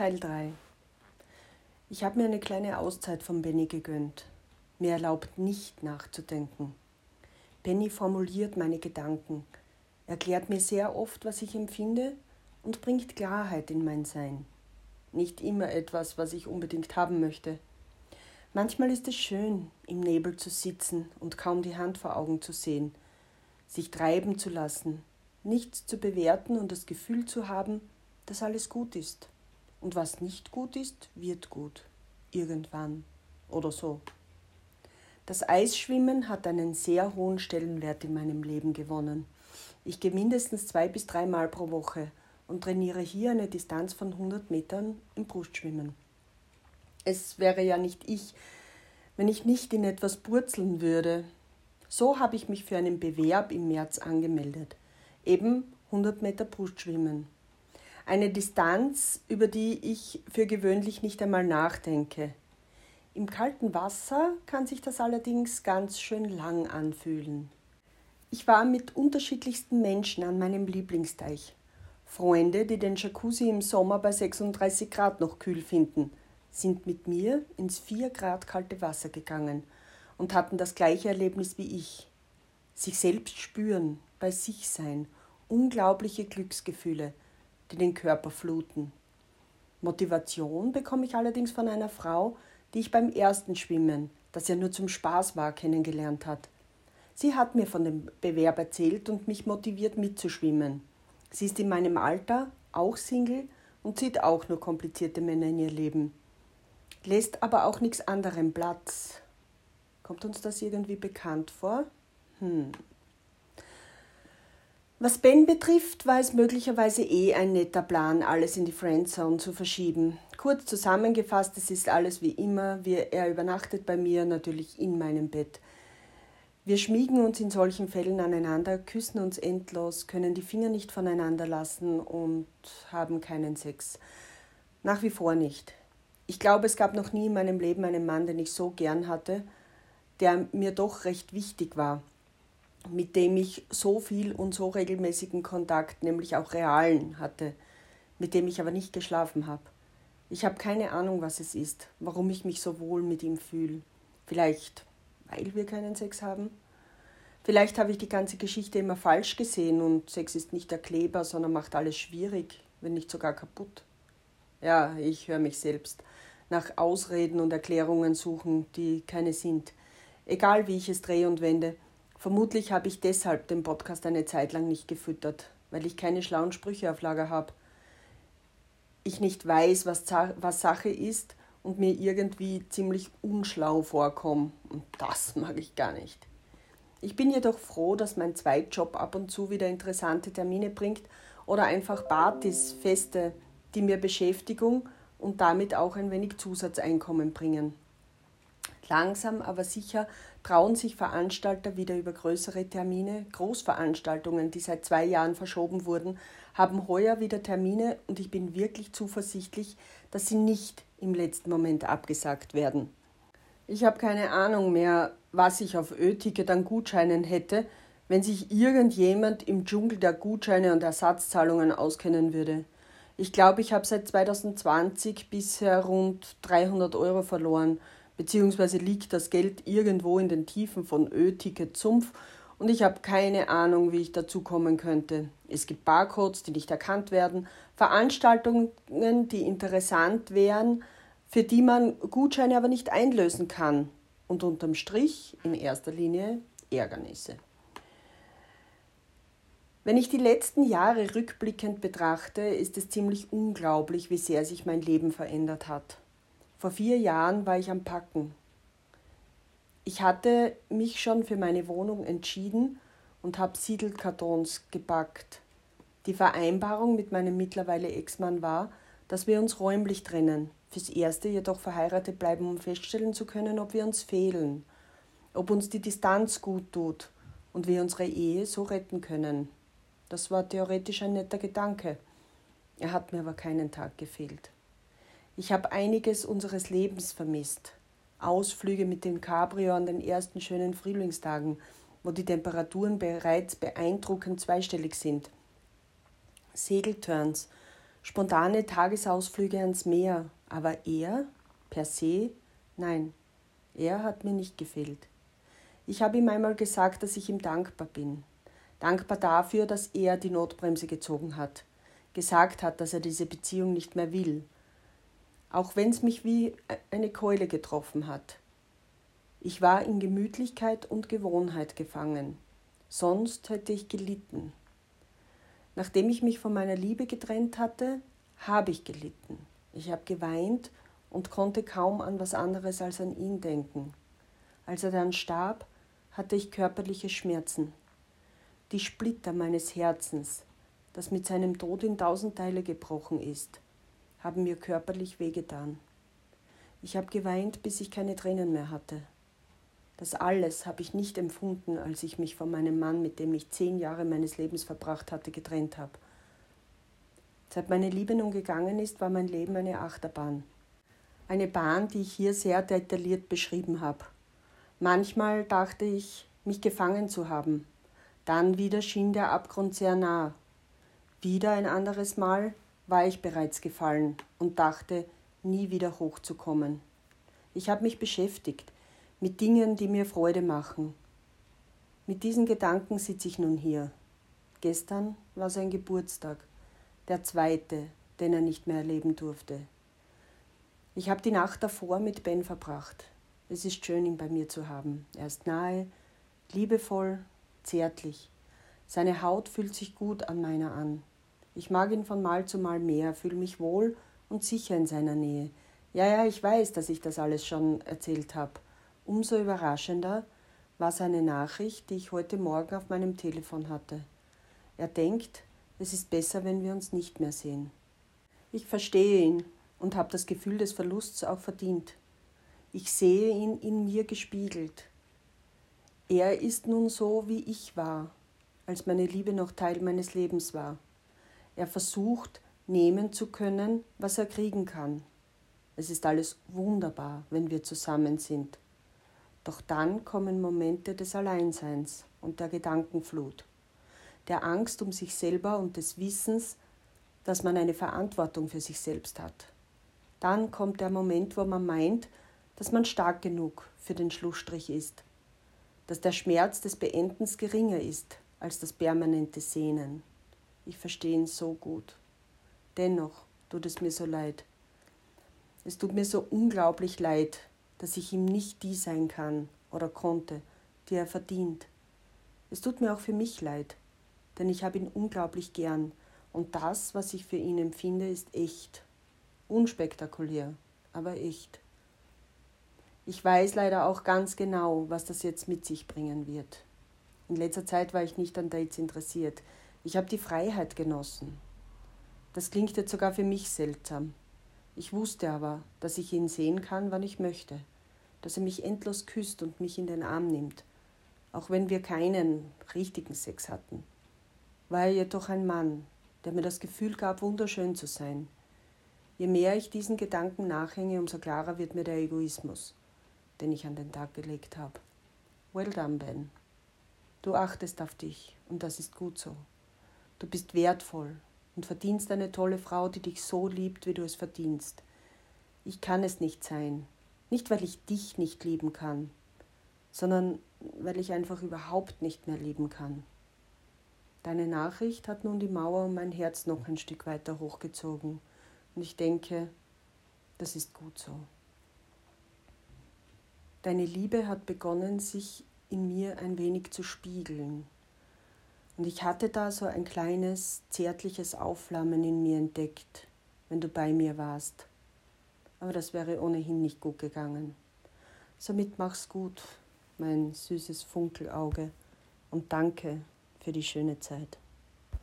Teil 3 Ich habe mir eine kleine Auszeit von Benny gegönnt. Mir erlaubt nicht nachzudenken. Benny formuliert meine Gedanken, erklärt mir sehr oft, was ich empfinde und bringt Klarheit in mein Sein. Nicht immer etwas, was ich unbedingt haben möchte. Manchmal ist es schön, im Nebel zu sitzen und kaum die Hand vor Augen zu sehen, sich treiben zu lassen, nichts zu bewerten und das Gefühl zu haben, dass alles gut ist. Und was nicht gut ist, wird gut. Irgendwann. Oder so. Das Eisschwimmen hat einen sehr hohen Stellenwert in meinem Leben gewonnen. Ich gehe mindestens zwei bis dreimal pro Woche und trainiere hier eine Distanz von 100 Metern im Brustschwimmen. Es wäre ja nicht ich, wenn ich nicht in etwas purzeln würde. So habe ich mich für einen Bewerb im März angemeldet. Eben 100 Meter Brustschwimmen. Eine Distanz, über die ich für gewöhnlich nicht einmal nachdenke. Im kalten Wasser kann sich das allerdings ganz schön lang anfühlen. Ich war mit unterschiedlichsten Menschen an meinem Lieblingsteich. Freunde, die den Jacuzzi im Sommer bei 36 Grad noch kühl finden, sind mit mir ins 4 Grad kalte Wasser gegangen und hatten das gleiche Erlebnis wie ich. Sich selbst spüren, bei sich sein, unglaubliche Glücksgefühle, die den Körper fluten. Motivation bekomme ich allerdings von einer Frau, die ich beim ersten Schwimmen, das ja nur zum Spaß war, kennengelernt hat. Sie hat mir von dem Bewerb erzählt und mich motiviert mitzuschwimmen. Sie ist in meinem Alter, auch Single und sieht auch nur komplizierte Männer in ihr Leben. Lässt aber auch nichts anderem Platz. Kommt uns das irgendwie bekannt vor? Hm. Was Ben betrifft, war es möglicherweise eh ein netter Plan, alles in die Friendzone zu verschieben. Kurz zusammengefasst, es ist alles wie immer. Wir, er übernachtet bei mir, natürlich in meinem Bett. Wir schmiegen uns in solchen Fällen aneinander, küssen uns endlos, können die Finger nicht voneinander lassen und haben keinen Sex. Nach wie vor nicht. Ich glaube, es gab noch nie in meinem Leben einen Mann, den ich so gern hatte, der mir doch recht wichtig war mit dem ich so viel und so regelmäßigen Kontakt, nämlich auch realen hatte, mit dem ich aber nicht geschlafen habe. Ich habe keine Ahnung, was es ist, warum ich mich so wohl mit ihm fühle. Vielleicht, weil wir keinen Sex haben? Vielleicht habe ich die ganze Geschichte immer falsch gesehen und Sex ist nicht der Kleber, sondern macht alles schwierig, wenn nicht sogar kaputt. Ja, ich höre mich selbst nach Ausreden und Erklärungen suchen, die keine sind. Egal wie ich es drehe und wende, Vermutlich habe ich deshalb den Podcast eine Zeit lang nicht gefüttert, weil ich keine schlauen Sprüche auf Lager habe. Ich nicht weiß, was, was Sache ist und mir irgendwie ziemlich unschlau vorkomme. Und das mag ich gar nicht. Ich bin jedoch froh, dass mein Zweitjob ab und zu wieder interessante Termine bringt oder einfach Partys, Feste, die mir Beschäftigung und damit auch ein wenig Zusatzeinkommen bringen. Langsam aber sicher trauen sich Veranstalter wieder über größere Termine. Großveranstaltungen, die seit zwei Jahren verschoben wurden, haben heuer wieder Termine und ich bin wirklich zuversichtlich, dass sie nicht im letzten Moment abgesagt werden. Ich habe keine Ahnung mehr, was ich auf Ö-Ticket an Gutscheinen hätte, wenn sich irgendjemand im Dschungel der Gutscheine und Ersatzzahlungen auskennen würde. Ich glaube, ich habe seit 2020 bisher rund 300 Euro verloren beziehungsweise liegt das Geld irgendwo in den Tiefen von Ö-Ticket Sumpf und ich habe keine Ahnung, wie ich dazu kommen könnte. Es gibt Barcodes, die nicht erkannt werden, Veranstaltungen, die interessant wären, für die man Gutscheine aber nicht einlösen kann. Und unterm Strich in erster Linie Ärgernisse. Wenn ich die letzten Jahre rückblickend betrachte, ist es ziemlich unglaublich, wie sehr sich mein Leben verändert hat. Vor vier Jahren war ich am Packen. Ich hatte mich schon für meine Wohnung entschieden und habe Siedelkartons gepackt. Die Vereinbarung mit meinem mittlerweile Ex-Mann war, dass wir uns räumlich trennen, fürs Erste jedoch verheiratet bleiben, um feststellen zu können, ob wir uns fehlen, ob uns die Distanz gut tut und wir unsere Ehe so retten können. Das war theoretisch ein netter Gedanke. Er hat mir aber keinen Tag gefehlt. Ich habe einiges unseres Lebens vermisst. Ausflüge mit dem Cabrio an den ersten schönen Frühlingstagen, wo die Temperaturen bereits beeindruckend zweistellig sind. Segelturns, spontane Tagesausflüge ans Meer, aber er, per se, nein, er hat mir nicht gefehlt. Ich habe ihm einmal gesagt, dass ich ihm dankbar bin. Dankbar dafür, dass er die Notbremse gezogen hat, gesagt hat, dass er diese Beziehung nicht mehr will, auch wenn es mich wie eine Keule getroffen hat. Ich war in Gemütlichkeit und Gewohnheit gefangen, sonst hätte ich gelitten. Nachdem ich mich von meiner Liebe getrennt hatte, habe ich gelitten. Ich habe geweint und konnte kaum an was anderes als an ihn denken. Als er dann starb, hatte ich körperliche Schmerzen. Die Splitter meines Herzens, das mit seinem Tod in tausend Teile gebrochen ist, haben mir körperlich wehgetan. Ich habe geweint, bis ich keine Tränen mehr hatte. Das alles habe ich nicht empfunden, als ich mich von meinem Mann, mit dem ich zehn Jahre meines Lebens verbracht hatte, getrennt habe. Seit meine Liebe nun gegangen ist, war mein Leben eine Achterbahn. Eine Bahn, die ich hier sehr detailliert beschrieben habe. Manchmal dachte ich, mich gefangen zu haben. Dann wieder schien der Abgrund sehr nah. Wieder ein anderes Mal war ich bereits gefallen und dachte, nie wieder hochzukommen. Ich habe mich beschäftigt mit Dingen, die mir Freude machen. Mit diesen Gedanken sitze ich nun hier. Gestern war sein Geburtstag, der zweite, den er nicht mehr erleben durfte. Ich habe die Nacht davor mit Ben verbracht. Es ist schön, ihn bei mir zu haben. Er ist nahe, liebevoll, zärtlich. Seine Haut fühlt sich gut an meiner an. Ich mag ihn von Mal zu Mal mehr, fühle mich wohl und sicher in seiner Nähe. Ja, ja, ich weiß, dass ich das alles schon erzählt habe. Umso überraschender war seine Nachricht, die ich heute Morgen auf meinem Telefon hatte. Er denkt, es ist besser, wenn wir uns nicht mehr sehen. Ich verstehe ihn und habe das Gefühl des Verlusts auch verdient. Ich sehe ihn in mir gespiegelt. Er ist nun so, wie ich war, als meine Liebe noch Teil meines Lebens war. Er versucht, nehmen zu können, was er kriegen kann. Es ist alles wunderbar, wenn wir zusammen sind. Doch dann kommen Momente des Alleinseins und der Gedankenflut, der Angst um sich selber und des Wissens, dass man eine Verantwortung für sich selbst hat. Dann kommt der Moment, wo man meint, dass man stark genug für den Schlussstrich ist, dass der Schmerz des Beendens geringer ist als das permanente Sehnen. Ich verstehe ihn so gut. Dennoch tut es mir so leid. Es tut mir so unglaublich leid, dass ich ihm nicht die sein kann oder konnte, die er verdient. Es tut mir auch für mich leid, denn ich habe ihn unglaublich gern und das, was ich für ihn empfinde, ist echt. Unspektakulär, aber echt. Ich weiß leider auch ganz genau, was das jetzt mit sich bringen wird. In letzter Zeit war ich nicht an Dates interessiert. Ich habe die Freiheit genossen. Das klingt jetzt sogar für mich seltsam. Ich wusste aber, dass ich ihn sehen kann, wann ich möchte, dass er mich endlos küsst und mich in den Arm nimmt, auch wenn wir keinen richtigen Sex hatten. War er jedoch ein Mann, der mir das Gefühl gab, wunderschön zu sein. Je mehr ich diesen Gedanken nachhänge, umso klarer wird mir der Egoismus den ich an den Tag gelegt habe. Well done, Ben. Du achtest auf dich und das ist gut so. Du bist wertvoll und verdienst eine tolle Frau, die dich so liebt, wie du es verdienst. Ich kann es nicht sein. Nicht, weil ich dich nicht lieben kann, sondern weil ich einfach überhaupt nicht mehr lieben kann. Deine Nachricht hat nun die Mauer um mein Herz noch ein Stück weiter hochgezogen und ich denke, das ist gut so. Deine Liebe hat begonnen, sich in mir ein wenig zu spiegeln. Und ich hatte da so ein kleines, zärtliches Aufflammen in mir entdeckt, wenn du bei mir warst. Aber das wäre ohnehin nicht gut gegangen. Somit mach's gut, mein süßes Funkelauge, und danke für die schöne Zeit.